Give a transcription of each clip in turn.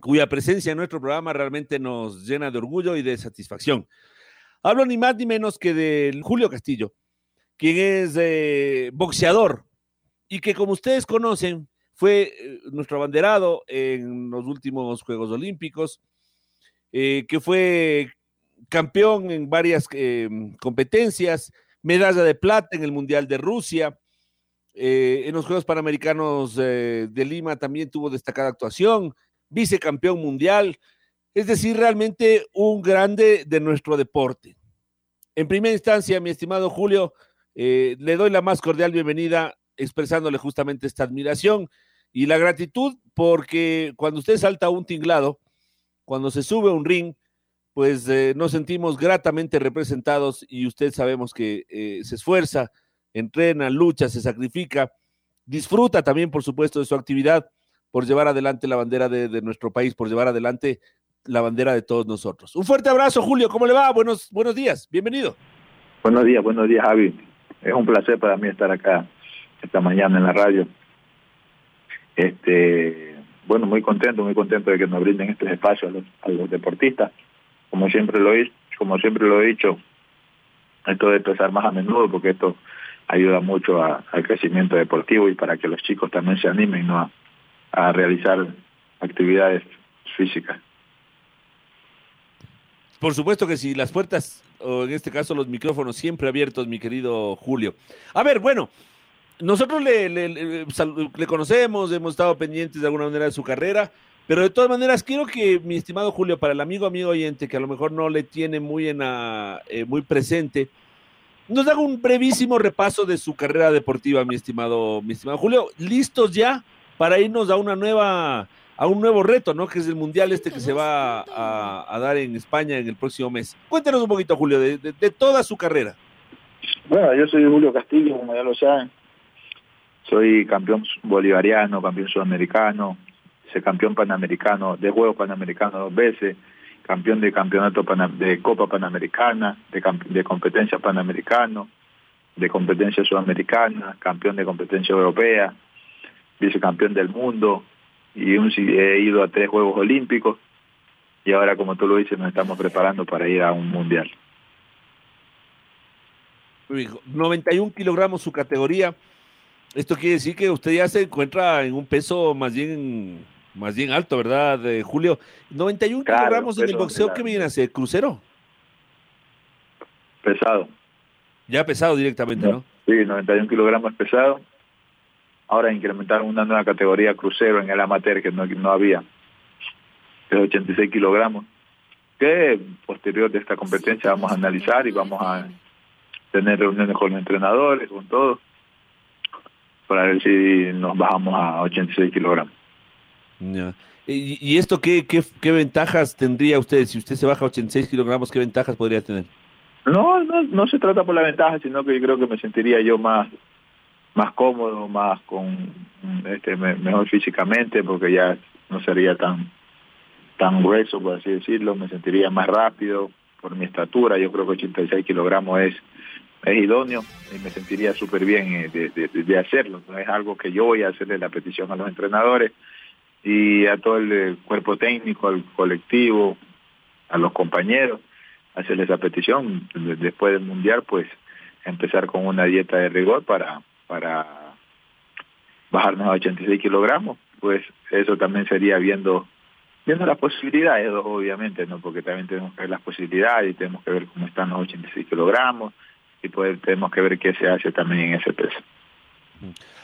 cuya presencia en nuestro programa realmente nos llena de orgullo y de satisfacción. Hablo ni más ni menos que de Julio Castillo, quien es eh, boxeador y que como ustedes conocen fue eh, nuestro abanderado en los últimos Juegos Olímpicos, eh, que fue campeón en varias competencias, medalla de plata en el Mundial de Rusia, en los Juegos Panamericanos de Lima también tuvo destacada actuación, vicecampeón mundial, es decir, realmente un grande de nuestro deporte. En primera instancia, mi estimado Julio, eh, le doy la más cordial bienvenida expresándole justamente esta admiración y la gratitud porque cuando usted salta un tinglado, cuando se sube a un ring, pues eh, nos sentimos gratamente representados y usted sabemos que eh, se esfuerza, entrena, lucha, se sacrifica, disfruta también, por supuesto, de su actividad por llevar adelante la bandera de, nuestro país, por llevar adelante la bandera de todos nosotros. Un fuerte abrazo, Julio. ¿Cómo le va? Buenos, buenos días. Bienvenido. Buenos días, buenos días, Javi. Es un placer para mí estar acá esta mañana en la radio. Este, bueno, muy contento, muy contento de que nos brinden este espacio a los, deportistas. Como siempre lo he, como siempre lo he dicho, esto de empezar más a menudo, porque esto ayuda mucho al crecimiento deportivo y para que los chicos también se animen ¿no? a realizar actividades físicas. Por supuesto que sí, las puertas, o en este caso los micrófonos siempre abiertos, mi querido Julio. A ver, bueno, nosotros le, le, conocemos, hemos estado pendientes de alguna manera de su carrera, pero de todas maneras quiero que mi estimado Julio, para el amigo amigo oyente que a lo mejor no le tiene muy, en eh, muy presente, nos haga un brevísimo repaso de su carrera deportiva, mi estimado, mi estimado Julio. ¿Listos ya? Para irnos a una nueva, a un nuevo reto, ¿no? Que es el mundial este que se va a, dar en España en el próximo mes. Cuéntenos un poquito, Julio, de, toda su carrera. Bueno, yo soy Julio Castillo, como ya lo saben. Soy campeón bolivariano, campeón sudamericano, soy campeón panamericano, de Juegos Panamericanos dos veces, campeón de campeonato de Copa Panamericana, de, de competencia panamericano, de competencia sudamericana, campeón de competencia europea, vicecampeón del mundo y un, he ido a tres Juegos Olímpicos y ahora, como tú lo dices, nos estamos preparando para ir a un Mundial. 91 kilogramos su categoría. Esto quiere decir que usted ya se encuentra en un peso más bien más bien alto, ¿verdad, Julio? 91 kilogramos en el boxeo, ¿qué viene a ser? ¿Crucero? Pesado. Ya pesado directamente, ¿no? Sí, 91 kilogramos pesado ahora incrementaron una nueva categoría crucero en el amateur que no, no había, de 86 kilogramos, que posterior de esta competencia vamos a analizar y vamos a tener reuniones con los entrenadores, con todos, para ver si nos bajamos a 86 kilogramos. ¿Y, esto qué, qué, qué, ventajas tendría usted? Si usted se baja a 86 kilogramos, ¿qué ventajas podría tener? No, no, no se trata por la ventaja, sino que yo creo que me sentiría yo más más cómodo, más con este mejor físicamente, porque ya no sería tan tan grueso, por así decirlo, me sentiría más rápido por mi estatura, yo creo que 86 kilogramos es, es idóneo y me sentiría súper bien eh, de, de, hacerlo, no es algo que yo voy a hacerle la petición a los entrenadores y a todo el cuerpo técnico, al colectivo, a los compañeros, hacerle esa petición después del mundial, pues empezar con una dieta de rigor para para bajarnos a 86 kilogramos, pues eso también sería viendo viendo las posibilidades, obviamente, no porque también tenemos que ver las posibilidades y tenemos que ver cómo están los 86 kilogramos, y pues tenemos que ver qué se hace también en ese peso.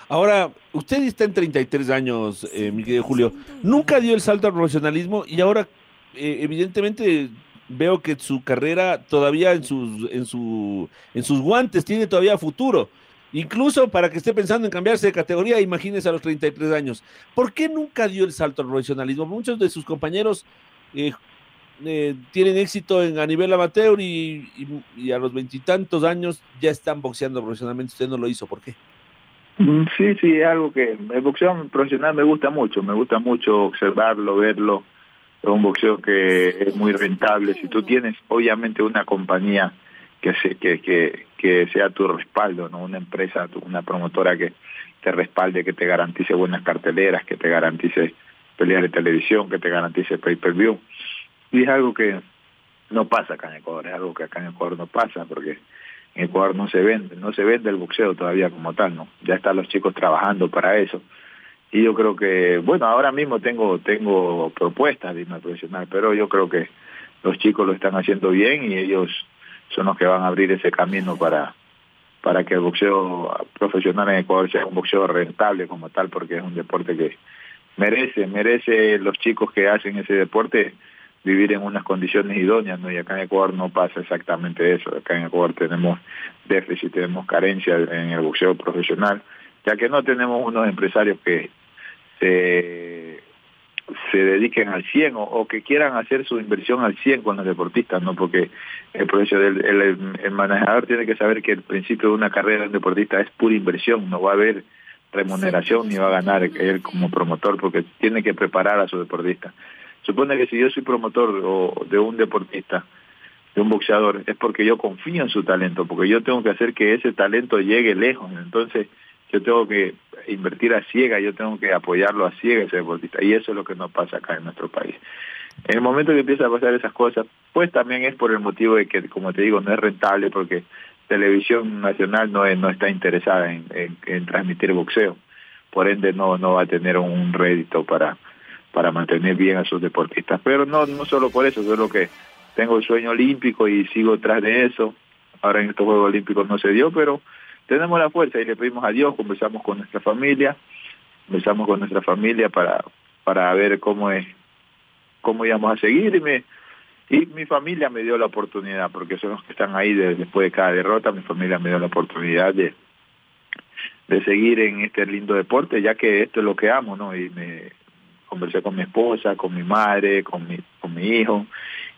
Ahora, usted está en 33 años, eh, mi querido Julio. Nunca dio el salto al profesionalismo y ahora, eh, evidentemente, veo que su carrera todavía en sus, en, su, en sus guantes tiene todavía futuro. Incluso para que esté pensando en cambiarse de categoría, imagínese a los 33 años. ¿Por qué nunca dio el salto al profesionalismo? Muchos de sus compañeros eh, eh, tienen éxito en, a nivel amateur y, y, y a los veintitantos años ya están boxeando profesionalmente. Usted no lo hizo, ¿por qué? Mm, Sí, sí, es algo que el boxeo profesional me gusta mucho, me gusta mucho observarlo, verlo. Es un boxeo que es muy rentable. Si tú tienes, obviamente, una compañía que, se, que, que, que sea tu respaldo, no una empresa, una promotora que te respalde, que te garantice buenas carteleras, que te garantice peleas de televisión, que te garantice pay-per-view. Y es algo que no pasa acá en Ecuador, es algo que acá en Ecuador no pasa, porque en Ecuador no se vende, no se vende el boxeo todavía como tal, ¿no? Ya están los chicos trabajando para eso. Y yo creo que, bueno, ahora mismo tengo tengo propuestas de irme profesional, pero yo creo que los chicos lo están haciendo bien y ellos son los que van a abrir ese camino para para que el boxeo profesional en Ecuador sea un boxeo rentable como tal, porque es un deporte que merece, merece los chicos que hacen ese deporte vivir en unas condiciones idóneas, ¿no? Y acá en Ecuador no pasa exactamente eso. Acá en Ecuador tenemos déficit, tenemos carencia en el boxeo profesional, ya que no tenemos unos empresarios que se, se dediquen al 100 o, o que quieran hacer su inversión al 100 con los deportistas, ¿no? Porque el proceso del el, el manejador tiene que saber que el principio de una carrera de un deportista es pura inversión, no va a haber remuneración ni va a ganar él como promotor porque tiene que preparar a su deportista. Supone que si yo soy promotor o de un deportista, de un boxeador, es porque yo confío en su talento, porque yo tengo que hacer que ese talento llegue lejos. Entonces, yo tengo que invertir a ciega, yo tengo que apoyarlo a ciega ese deportista. Y eso es lo que no pasa acá en nuestro país. En el momento que empieza a pasar esas cosas, pues también es por el motivo de que, como te digo, no es rentable porque televisión nacional no, es, no está interesada en, en, en transmitir boxeo. Por ende, no, no va a tener un rédito para, para mantener bien a sus deportistas. Pero no, no solo por eso, solo que tengo el sueño olímpico y sigo tras de eso. Ahora en estos Juegos Olímpicos no se dio, pero tenemos la fuerza y le pedimos a Dios, conversamos con nuestra familia, conversamos con nuestra familia para, para ver cómo es, cómo íbamos a seguir y me, y mi familia me dio la oportunidad, porque son los que están ahí de, después de cada derrota, mi familia me dio la oportunidad de, de seguir en este lindo deporte, ya que esto es lo que amo, ¿no? Y me conversé con mi esposa, con mi madre, con mi, con mi hijo,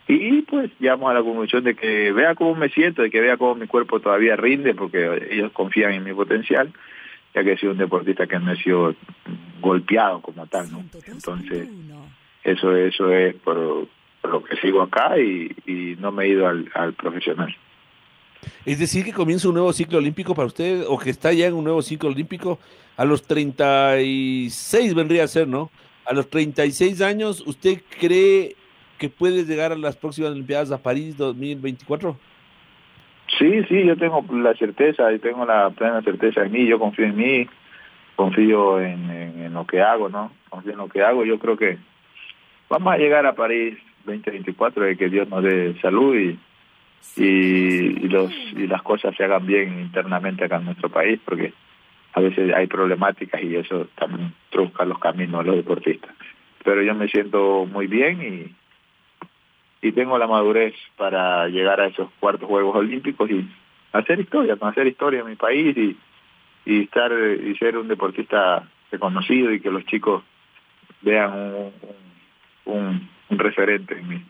y pues llegamos a la conclusión de que vea cómo me siento, de que vea cómo mi cuerpo todavía rinde, porque ellos confían en mi potencial, ya que he sido un deportista que no he sido golpeado como tal, ¿no? Entonces, eso, eso es por, lo que sigo acá y, no me he ido al, al profesional. Es decir, que comienza un nuevo ciclo olímpico para usted, o que está ya en un nuevo ciclo olímpico a los 36 vendría a ser, ¿no? A los 36 años, ¿usted cree que puede llegar a las próximas Olimpiadas a París 2024? Sí, sí, yo tengo la certeza y tengo la plena certeza en mí, yo confío en mí, confío en, en, en, lo que hago, ¿no? Confío en lo que hago, yo creo que vamos a llegar a París 2024 de que Dios nos dé salud y, y, y, los, y las cosas se hagan bien internamente acá en nuestro país, porque a veces hay problemáticas y eso también trunca los caminos de los deportistas. Pero yo me siento muy bien y, tengo la madurez para llegar a esos cuartos Juegos Olímpicos y hacer historia, hacer historia en mi país y, y estar y ser un deportista reconocido y que los chicos vean un, un, un referente en mí.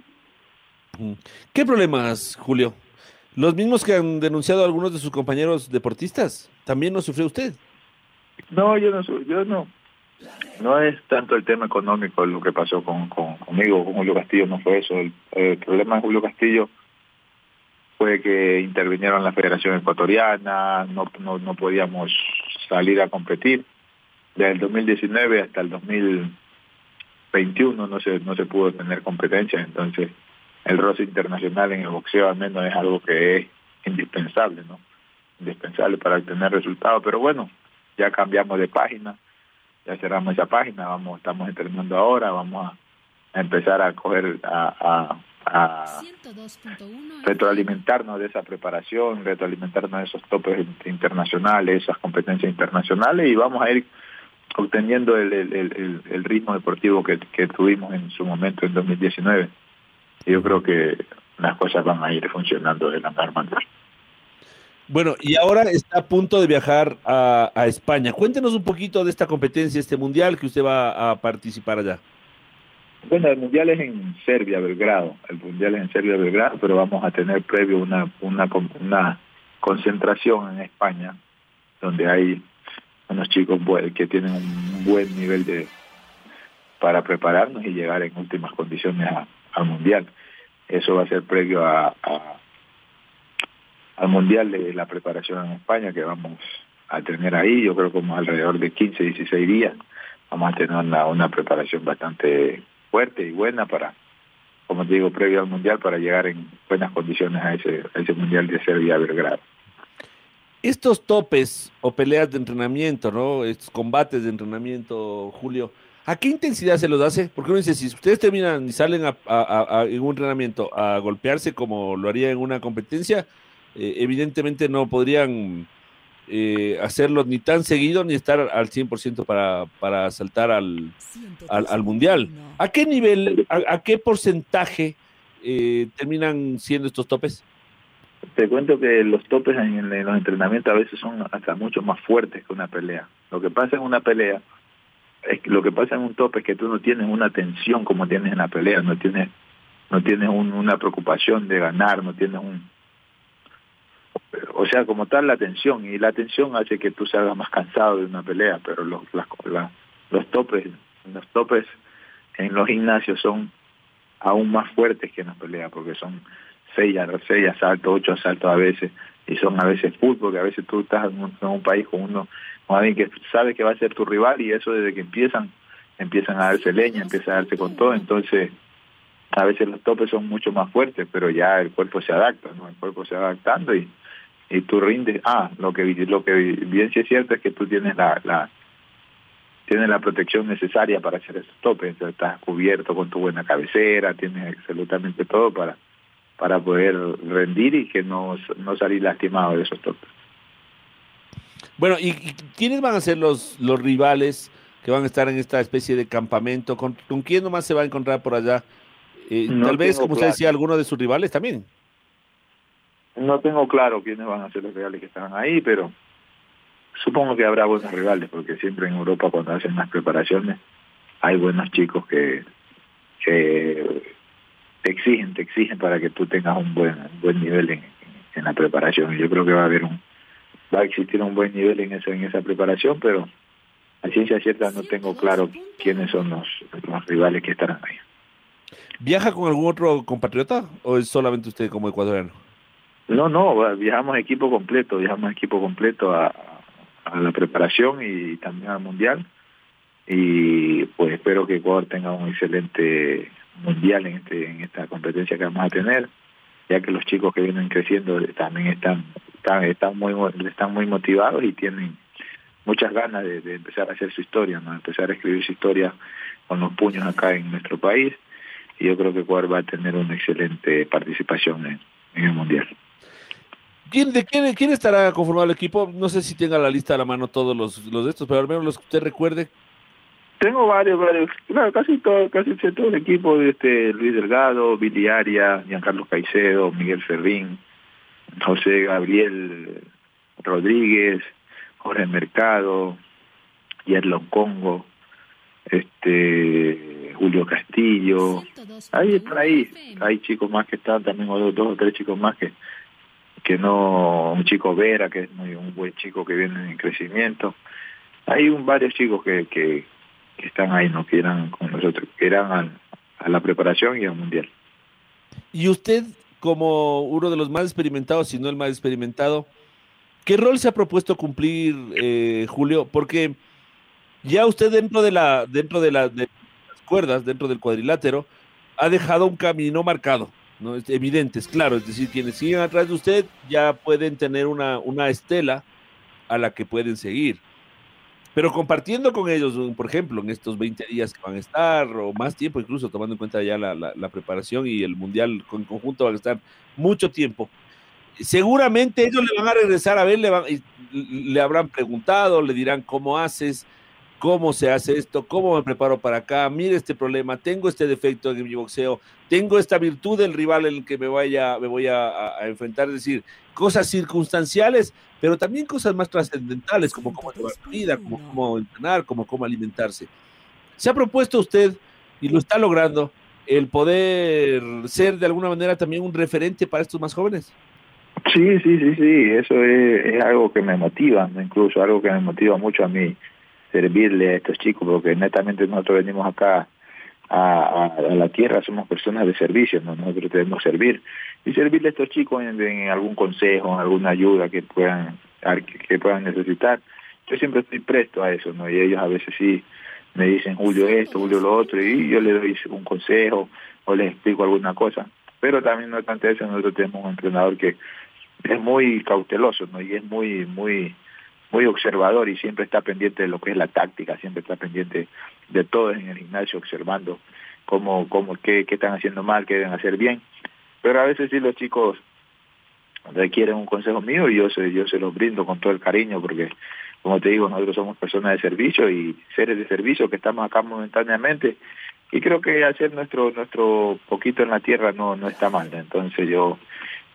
¿Qué problemas, Julio? Los mismos que han denunciado algunos de sus compañeros deportistas, ¿también lo sufrió usted? No, yo no, yo no, no es tanto el tema económico lo que pasó con, con conmigo, con Julio Castillo, no fue eso. El, el, problema de Julio Castillo fue que intervinieron la Federación Ecuatoriana, no, no, no podíamos salir a competir. Desde el 2019 hasta el 2021 no se, no se pudo tener competencia, entonces el roce internacional en el boxeo al menos es algo que es indispensable, ¿no? Indispensable para obtener resultados, pero bueno, ya cambiamos de página ya cerramos esa página, vamos, estamos entrenando ahora, vamos a, a empezar a coger, a, a, a retroalimentarnos de esa preparación, retroalimentarnos de esos topes internacionales, esas competencias internacionales y vamos a ir obteniendo el, el, el, ritmo deportivo que, que, tuvimos en su momento en 2019. Y yo creo que las cosas van a ir funcionando de la mejor manera. Bueno, y ahora está a punto de viajar a, a, España. Cuéntenos un poquito de esta competencia, este mundial que usted va a participar allá. Bueno, el mundial es en Serbia, Belgrado. El mundial es en Serbia, Belgrado, pero vamos a tener previo una, una, una concentración en España, donde hay unos chicos que tienen un buen nivel de para prepararnos y llegar en últimas condiciones al mundial. Eso va a ser previo a, al mundial de la preparación en España que vamos a tener ahí. Yo creo como alrededor de 15, 16 días vamos a tener una, una preparación bastante fuerte y buena para, como te digo, previo al mundial para llegar en buenas condiciones a ese, a ese mundial de Serbia Belgrado. Estos topes o peleas de entrenamiento, ¿no? Estos combates de entrenamiento, Julio, ¿a qué intensidad se los hace? Porque uno dice, si ustedes terminan y salen a, en un entrenamiento a golpearse como lo haría en una competencia, eh, evidentemente no podrían eh, hacerlo ni tan seguido ni estar al 100% para, para saltar al, al, mundial. ¿A qué nivel, a, qué porcentaje eh, terminan siendo estos topes? Te cuento que los topes en, los entrenamientos a veces son hasta mucho más fuertes que una pelea. Lo que pasa en una pelea, es lo que pasa en un tope es que tú no tienes una tensión como tienes en la pelea, no tienes, no tienes una preocupación de ganar, no tienes un, o sea, como tal la tensión, y la tensión hace que tú salgas más cansado de una pelea, pero los, los topes, los topes en los gimnasios son aún más fuertes que en la pelea, porque son seis, seis asaltos, ocho asaltos a veces, y son a veces fútbol, porque a veces tú estás en un, país con uno, con alguien que sabe que va a ser tu rival, y eso desde que empiezan, empiezan a darse leña, empieza a darse con todo, entonces a veces los topes son mucho más fuertes, pero ya el cuerpo se adapta, ¿no? El cuerpo se va adaptando y, y tú rindes. Ah, lo que lo que bien sí es cierto es que tú tienes la, la tienes la protección necesaria para hacer esos topes, estás cubierto con tu buena cabecera, tienes absolutamente todo para para poder rendir y que no, no salir lastimado de esos topes. Bueno, ¿y, quiénes van a ser los, los rivales que van a estar en esta especie de campamento? ¿Con, con quién nomás se va a encontrar por allá? Eh, tal vez, como usted decía, alguno de sus rivales también. No tengo claro quiénes van a ser los rivales que están ahí, pero supongo que habrá buenos rivales, porque siempre en Europa cuando hacen las preparaciones hay buenos chicos que, te exigen, te exigen para que tú tengas un buen, buen nivel en, la preparación. Yo creo que va a haber un, va a existir un buen nivel en esa, en esa preparación, pero a ciencia cierta no tengo claro quiénes son los, los rivales que estarán ahí. ¿Viaja con algún otro compatriota o es solamente usted como ecuatoriano? No, no, viajamos equipo completo, viajamos equipo completo a, la preparación y también al mundial. Y pues espero que Ecuador tenga un excelente mundial en, este, en esta competencia que vamos a tener, ya que los chicos que vienen creciendo también están, están, están, muy, están muy motivados y tienen muchas ganas de, empezar a hacer su historia, ¿no? empezar a escribir su historia con los puños acá en nuestro país. Y yo creo que Ecuador va a tener una excelente participación en el mundial. ¿Quién, de quién, estará conformado el equipo? No sé si tenga la lista a la mano todos los, los de estos, pero al menos los que usted recuerde. Tengo varios, varios, claro, casi todo, casi todo el equipo, de este Luis Delgado, Billy Aria, Giancarlo Caicedo, Miguel Ferrín, José Gabriel Rodríguez, Jorge Mercado, Yerlon Congo, este Julio Castillo, ahí están ahí, hay chicos más que están también, o dos o tres chicos más que que no un chico Vera, que es muy, un buen chico que viene en crecimiento. Hay un, varios chicos que, que, están ahí, ¿no? que eran con nosotros, que eran a la preparación y al mundial. Y usted, como uno de los más experimentados, si no el más experimentado, ¿qué rol se ha propuesto cumplir, eh, Julio? Porque ya usted dentro de la, dentro de, la, de las cuerdas, dentro del cuadrilátero, ha dejado un camino marcado. ¿No? evidentes, claro, es decir, quienes siguen atrás de usted ya pueden tener una, una estela a la que pueden seguir. pero compartiendo con ellos, por ejemplo, en estos 20 días que van a estar, o más tiempo incluso, tomando en cuenta ya la, la, preparación y el Mundial en conjunto van a estar mucho tiempo. Seguramente ellos le van a regresar a ver, le, le habrán preguntado, le dirán cómo haces, cómo se hace esto, cómo me preparo para acá, mire este problema, tengo este defecto en mi boxeo, tengo esta virtud del rival en el que me, vaya, me voy a, a enfrentar, es decir, cosas circunstanciales pero también cosas más trascendentales, como cómo llevar vida, como cómo entrenar, como cómo alimentarse. ¿Se ha propuesto usted, y lo está logrando, el poder ser de alguna manera también un referente para estos más jóvenes? Sí, sí, sí, sí, eso es, algo que me motiva, incluso algo que me motiva mucho a mí servirle a estos chicos, porque netamente nosotros venimos acá a, la tierra, somos personas de servicio, nosotros debemos servir y servirle a estos chicos en, algún consejo, en alguna ayuda que puedan que, puedan necesitar. Yo siempre estoy presto a eso, ¿no? Y ellos a veces sí me dicen Julio esto, Julio lo otro, y yo les doy un consejo o les explico alguna cosa. Pero también no obstante eso, nosotros tenemos un entrenador que es muy cauteloso, ¿no? Y es muy, muy, muy observador y siempre está pendiente de lo que es la táctica, siempre está pendiente de todo en el gimnasio, observando cómo, cómo, qué, qué están haciendo mal, qué deben hacer bien. Pero a veces sí los chicos requieren un consejo mío y yo se, yo se los brindo con todo el cariño porque, como te digo, nosotros somos personas de servicio y seres de servicio que estamos acá momentáneamente y creo que hacer nuestro nuestro poquito en la tierra no no está mal. Entonces yo,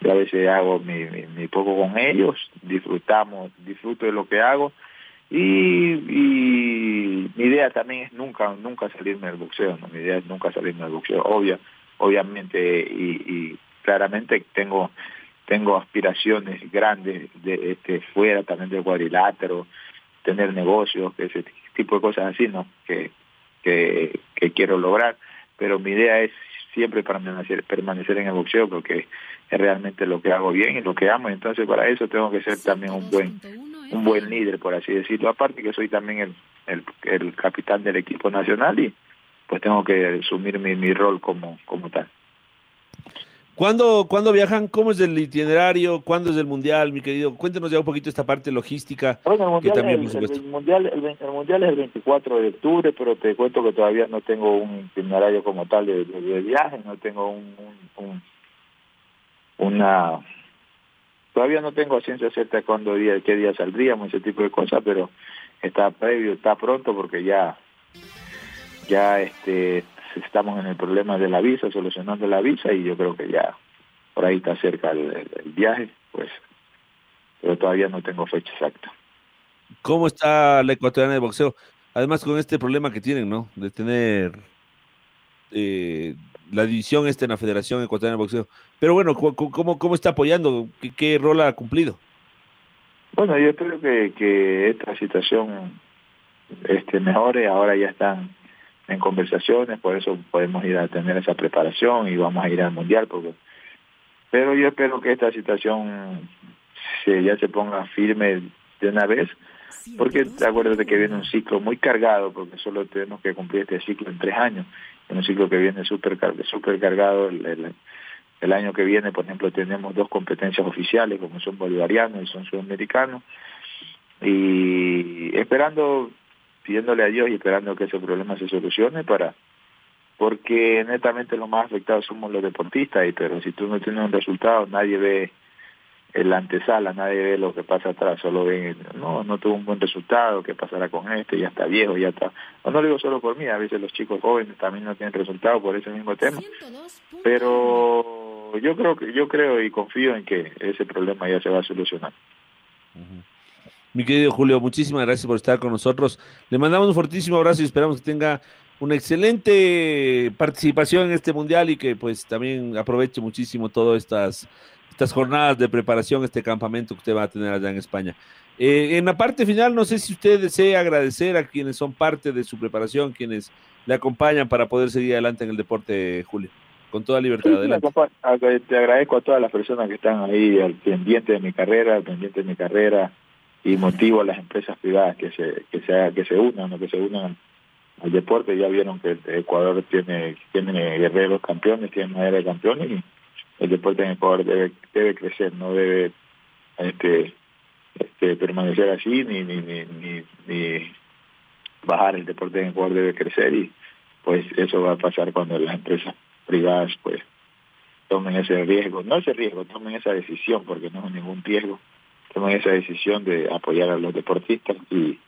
yo a veces hago mi, mi, poco con ellos, disfrutamos, disfruto de lo que hago y, mi idea también es nunca nunca salirme del boxeo, ¿no? mi idea es nunca salirme del boxeo, obvia, obviamente y, y claramente tengo tengo aspiraciones grandes de este fuera también del cuadrilátero, tener negocios, ese tipo de cosas así, ¿no? Que, que, que quiero lograr, pero mi idea es siempre permanecer, permanecer en el boxeo porque es realmente lo que hago bien y lo que amo, entonces para eso tengo que ser también un buen un buen líder, por así decirlo, aparte que soy también el, el, el capitán del equipo nacional y pues tengo que asumir mi, mi rol como, como tal. ¿Cuándo, ¿Cuándo, viajan? ¿Cómo es el itinerario? ¿Cuándo es el mundial, mi querido? Cuéntenos ya un poquito esta parte logística. Bueno, el mundial, también, el, mundial, el, mundial es el 24 de octubre, pero te cuento que todavía no tengo un itinerario como tal de, viaje, no tengo un, un, una... Todavía no tengo ciencia cierta cuándo día, qué día saldríamos, ese tipo de cosas, pero está previo, está pronto porque ya ya este estamos en el problema de la visa, solucionando la visa y yo creo que ya por ahí está cerca el, viaje, pues, pero todavía no tengo fecha exacta. ¿Cómo está la ecuatoriana de boxeo? Además con este problema que tienen, ¿no? De tener eh, la división esta en la Federación Ecuatoriana de Boxeo. Pero bueno, ¿cómo, cómo está apoyando? ¿Qué, qué rol ha cumplido? Bueno, yo espero que, que esta situación este, mejore. Ahora ya están en conversaciones, por eso podemos ir a tener esa preparación y vamos a ir al mundial. Porque... Pero yo espero que esta situación se, ya se ponga firme de una vez, porque acuérdate que viene un ciclo muy cargado, porque solo tenemos que cumplir este ciclo en tres años, en un ciclo que viene súper super cargado. El, el, año que viene, por ejemplo, tenemos dos competencias oficiales, como son bolivarianos y son sudamericanos, y esperando pidiéndole a Dios y esperando que ese problema se solucione para porque netamente los más afectados somos los deportistas y pero si tú no tienes un resultado nadie ve el antesala, nadie ve lo que pasa atrás, solo ven, no, no tuvo un buen resultado, qué pasará con este, ya está viejo, ya está. No, no lo digo solo por mí, a veces los chicos jóvenes también no tienen resultado por ese mismo tema. Pero yo creo que yo creo y confío en que ese problema ya se va a solucionar. Mi querido Julio, muchísimas gracias por estar con nosotros. Le mandamos un fortísimo abrazo y esperamos que tenga una excelente participación en este mundial y que pues también aproveche muchísimo todas estas, estas jornadas de preparación, este campamento que usted va a tener allá en España. Eh, en la parte final, no sé si usted desea agradecer a quienes son parte de su preparación, quienes le acompañan para poder seguir adelante en el deporte, Julio. Con toda libertad, adelante. Te agradezco a todas las personas que están ahí al pendiente de mi carrera, al pendiente de mi carrera, y motivo a las empresas privadas que se que se que se unan que se unan al deporte. Ya vieron que Ecuador tiene tiene guerreros campeones tiene madera de campeones y el deporte en Ecuador debe debe crecer no debe este este permanecer así ni ni ni ni, bajar, el deporte en Ecuador debe crecer y pues eso va a pasar cuando las empresas privadas pues tomen ese riesgo, no ese riesgo, tomen esa decisión, porque no es ningún riesgo, tomen esa decisión de apoyar a los deportistas y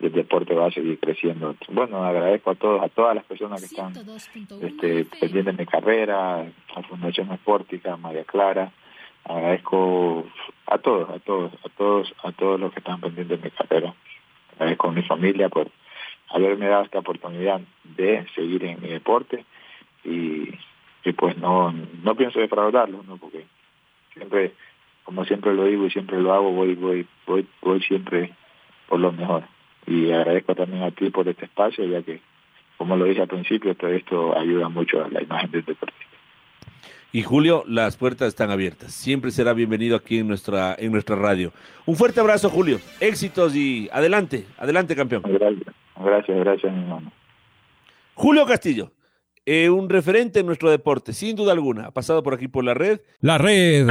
el deporte va a seguir creciendo. Bueno, agradezco a todos, a todas las personas que están este, pendientes de mi carrera, a Fundación Espórtica, a María Clara, agradezco a todos, a todos, a todos, a todos los que están pendientes de mi carrera. Agradezco a mi familia por haberme dado esta oportunidad de seguir en mi deporte y, y pues no, no pienso defraudarlos, ¿no? porque siempre, como siempre lo digo y siempre lo hago, voy, voy, voy, voy siempre por lo mejor. Y agradezco también a ti por este espacio, ya que, como lo dije al principio, todo esto ayuda mucho a la imagen del deportista. Y Julio, las puertas están abiertas. Siempre será bienvenido aquí en nuestra, en nuestra radio. Un fuerte abrazo, Julio. Éxitos y adelante, adelante, campeón. Gracias, gracias, gracias mi hermano. Julio Castillo, eh, un referente en nuestro deporte, sin duda alguna. Ha pasado por aquí por la red. La red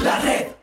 La red.